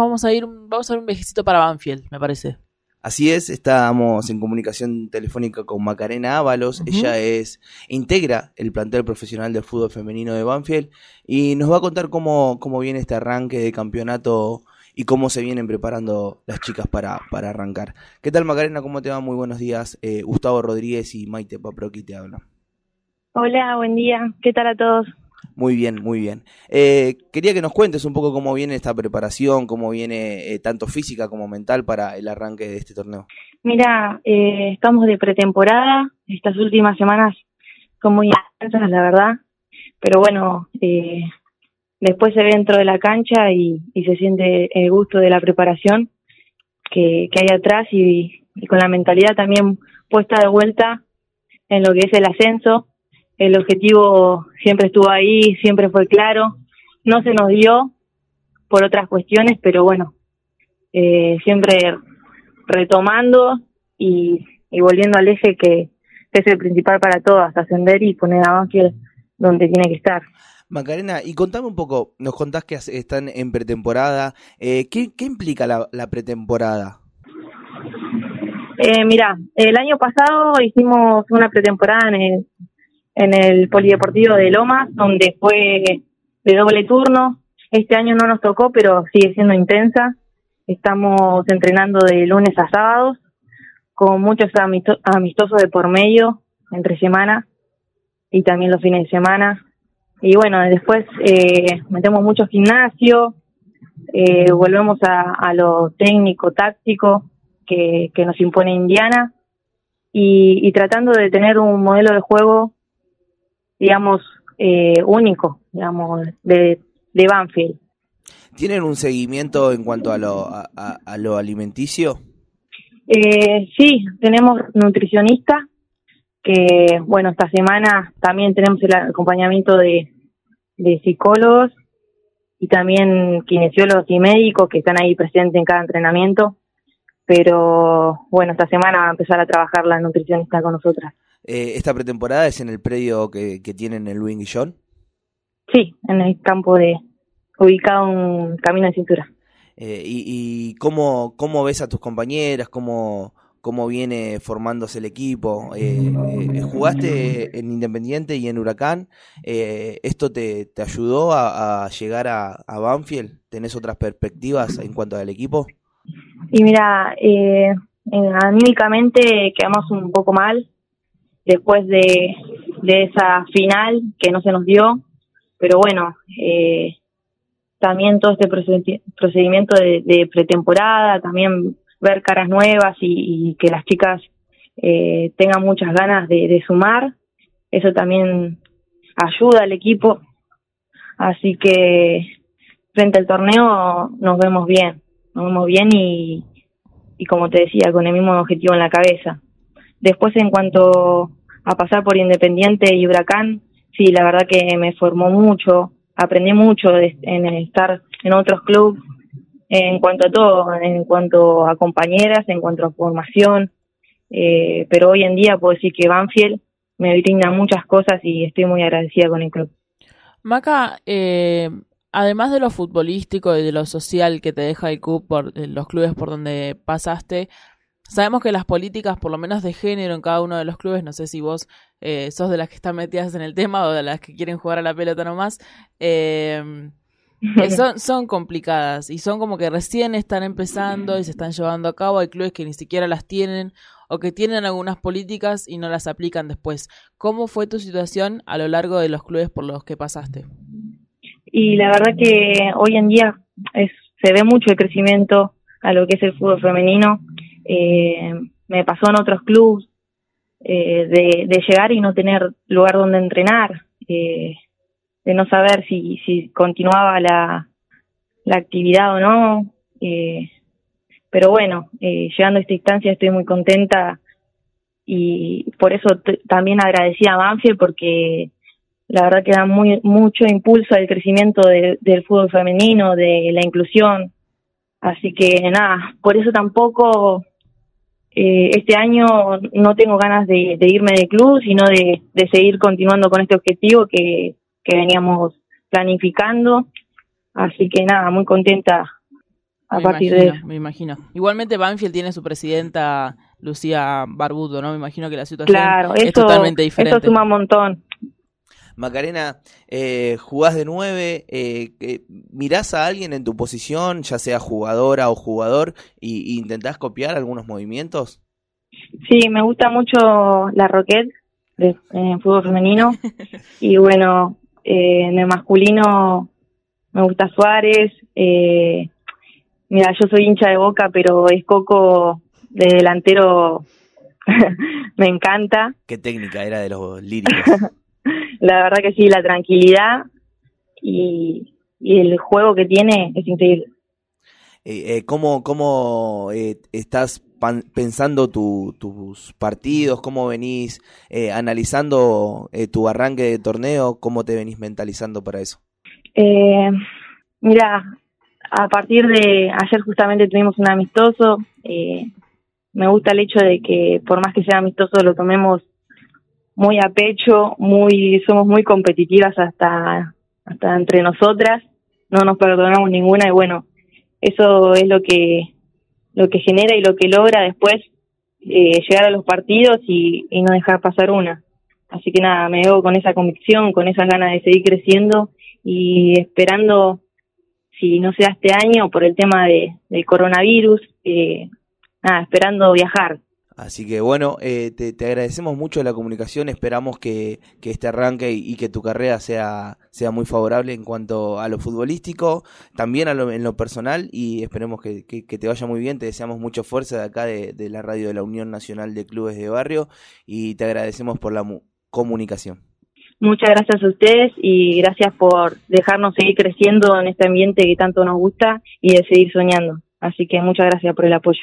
vamos a ir, vamos a ver un viejecito para Banfield, me parece. Así es, estamos en comunicación telefónica con Macarena Ábalos. Ella es integra el plantel profesional de fútbol femenino de Banfield y nos va a contar cómo, cómo viene este arranque de campeonato y cómo se vienen preparando las chicas para, para arrancar. ¿Qué tal Macarena? ¿Cómo te va? Muy buenos días. Eh, Gustavo Rodríguez y Maite Paproqui te hablan. Hola, buen día. ¿Qué tal a todos? Muy bien, muy bien. Eh, quería que nos cuentes un poco cómo viene esta preparación, cómo viene eh, tanto física como mental para el arranque de este torneo. Mira, eh, estamos de pretemporada. Estas últimas semanas son muy intensas, la verdad. Pero bueno, eh, después se ve dentro de la cancha y, se siente el gusto de la preparación que, que hay atrás y con la mentalidad también puesta de vuelta en lo que es el ascenso el objetivo siempre estuvo ahí, siempre fue claro, no se nos dio por otras cuestiones, pero bueno, eh, siempre retomando y, y, volviendo al eje que, es el principal para todas, ascender y poner a Banfield donde tiene que estar. Macarena, y contame un poco, nos contás que están en pretemporada, eh, ¿qué, ¿qué, implica la, la pretemporada? Eh, mira, el año pasado hicimos una pretemporada en el, en el Polideportivo de Lomas, donde fue de doble turno. Este año no nos tocó, pero sigue siendo intensa. Estamos entrenando de lunes a sábados, con muchos amistosos de por medio, entre semana, y también los fines de semana. Y bueno, después eh, metemos mucho gimnasio, eh, volvemos a, a, lo técnico, táctico, que, que nos impone Indiana, y, y tratando de tener un modelo de juego digamos, eh, único, digamos, de, de Banfield. ¿Tienen un seguimiento en cuanto a lo, a, a lo alimenticio? Eh, sí, tenemos nutricionista, que bueno, esta semana también tenemos el acompañamiento de, de psicólogos y también kinesiólogos y médicos que están ahí presentes en cada entrenamiento. Pero bueno, esta semana va a empezar a trabajar la nutricionista con nosotras. Eh, ¿Esta pretemporada es en el predio que, que tienen el Luis Guillón? Sí, en el campo de ubicado en Camino de Cintura. Eh, y, ¿Y cómo, cómo ves a tus compañeras? ¿Cómo, cómo viene formándose el equipo? Eh, eh, ¿Jugaste en Independiente y en Huracán? Eh, ¿Esto te, te ayudó a, a llegar a, a, Banfield? ¿Tenés otras perspectivas en cuanto al equipo? Y mira, eh, anímicamente quedamos un poco mal después de, de esa final que no se nos dio, pero bueno, eh, también todo este procedimiento de, de, pretemporada, también ver caras nuevas y, y que las chicas eh, tengan muchas ganas de, de, sumar, eso también ayuda al equipo, así que frente al torneo nos vemos bien, nos vemos bien y, y como te decía, con el mismo objetivo en la cabeza. Después, en cuanto a pasar por Independiente y Huracán, sí, la verdad que me formó mucho, aprendí mucho de, en estar en otros clubes, en cuanto a todo, en cuanto a compañeras, en cuanto a formación, eh, pero hoy en día puedo decir que Banfield me brinda muchas cosas y estoy muy agradecida con el club. Maca, eh, además de lo futbolístico y de lo social que te deja el club por los clubes por donde pasaste, Sabemos que las políticas, por lo menos de género en cada uno de los clubes, no sé si vos eh, sos de las que están metidas en el tema o de las que quieren jugar a la pelota nomás, eh, son, son complicadas y son como que recién están empezando y se están llevando a cabo. Hay clubes que ni siquiera las tienen o que tienen algunas políticas y no las aplican después. ¿Cómo fue tu situación a lo largo de los clubes por los que pasaste? Y la verdad que hoy en día es, se ve mucho el crecimiento a lo que es el fútbol femenino eh, me pasó en otros clubes eh, de, llegar y no tener lugar donde entrenar, eh, de no saber si, si continuaba la, la actividad o no. Eh, pero bueno, eh, llegando a esta instancia estoy muy contenta y por eso también agradecí a Banfield porque la verdad que da muy, mucho impulso al crecimiento de, del fútbol femenino, de la inclusión. Así que nada, por eso tampoco eh, este año no tengo ganas de, de irme del club, sino de, de, seguir continuando con este objetivo que, que veníamos planificando. Así que nada, muy contenta a partir de eso. Me imagino. Igualmente Banfield tiene su presidenta Lucía Barbudo, ¿no? Me imagino que la situación claro, es totalmente diferente. Eso suma un montón. Macarena, eh, jugás de nueve, eh, mirás a alguien en tu posición, ya sea jugadora o jugador, y, intentás copiar algunos movimientos. Sí, me gusta mucho la Roquette en fútbol femenino y bueno, eh, en el masculino me gusta Suárez. Eh, mira, yo soy hincha de Boca, pero es Coco de delantero me encanta. Qué técnica era de los líricos. la verdad que sí, la tranquilidad y, el juego que tiene es increíble. Eh, eh, ¿Cómo, cómo eh, estás pensando tus partidos? ¿Cómo venís eh, analizando tu arranque de torneo? ¿Cómo te venís mentalizando para eso? mira, a partir de ayer justamente tuvimos un amistoso. me gusta el hecho de que por más que sea amistoso lo tomemos muy a pecho, muy somos muy competitivas hasta hasta entre nosotras, no nos perdonamos ninguna y bueno, eso es lo que lo que genera y lo que logra después eh, llegar a los partidos y, no dejar pasar una. Así que nada, me veo con esa convicción, con esas ganas de seguir creciendo y esperando, si no sea este año, por el tema de, del coronavirus, eh, nada, esperando viajar. Así que bueno, eh, te, agradecemos mucho la comunicación, esperamos que, este arranque y, que tu carrera sea, sea muy favorable en cuanto a lo futbolístico, también a lo, en lo personal y esperemos que, te vaya muy bien, te deseamos mucha fuerza de acá de, la radio de la Unión Nacional de Clubes de Barrio y te agradecemos por la comunicación. Muchas gracias a ustedes y gracias por dejarnos seguir creciendo en este ambiente que tanto nos gusta y de seguir soñando. Así que muchas gracias por el apoyo.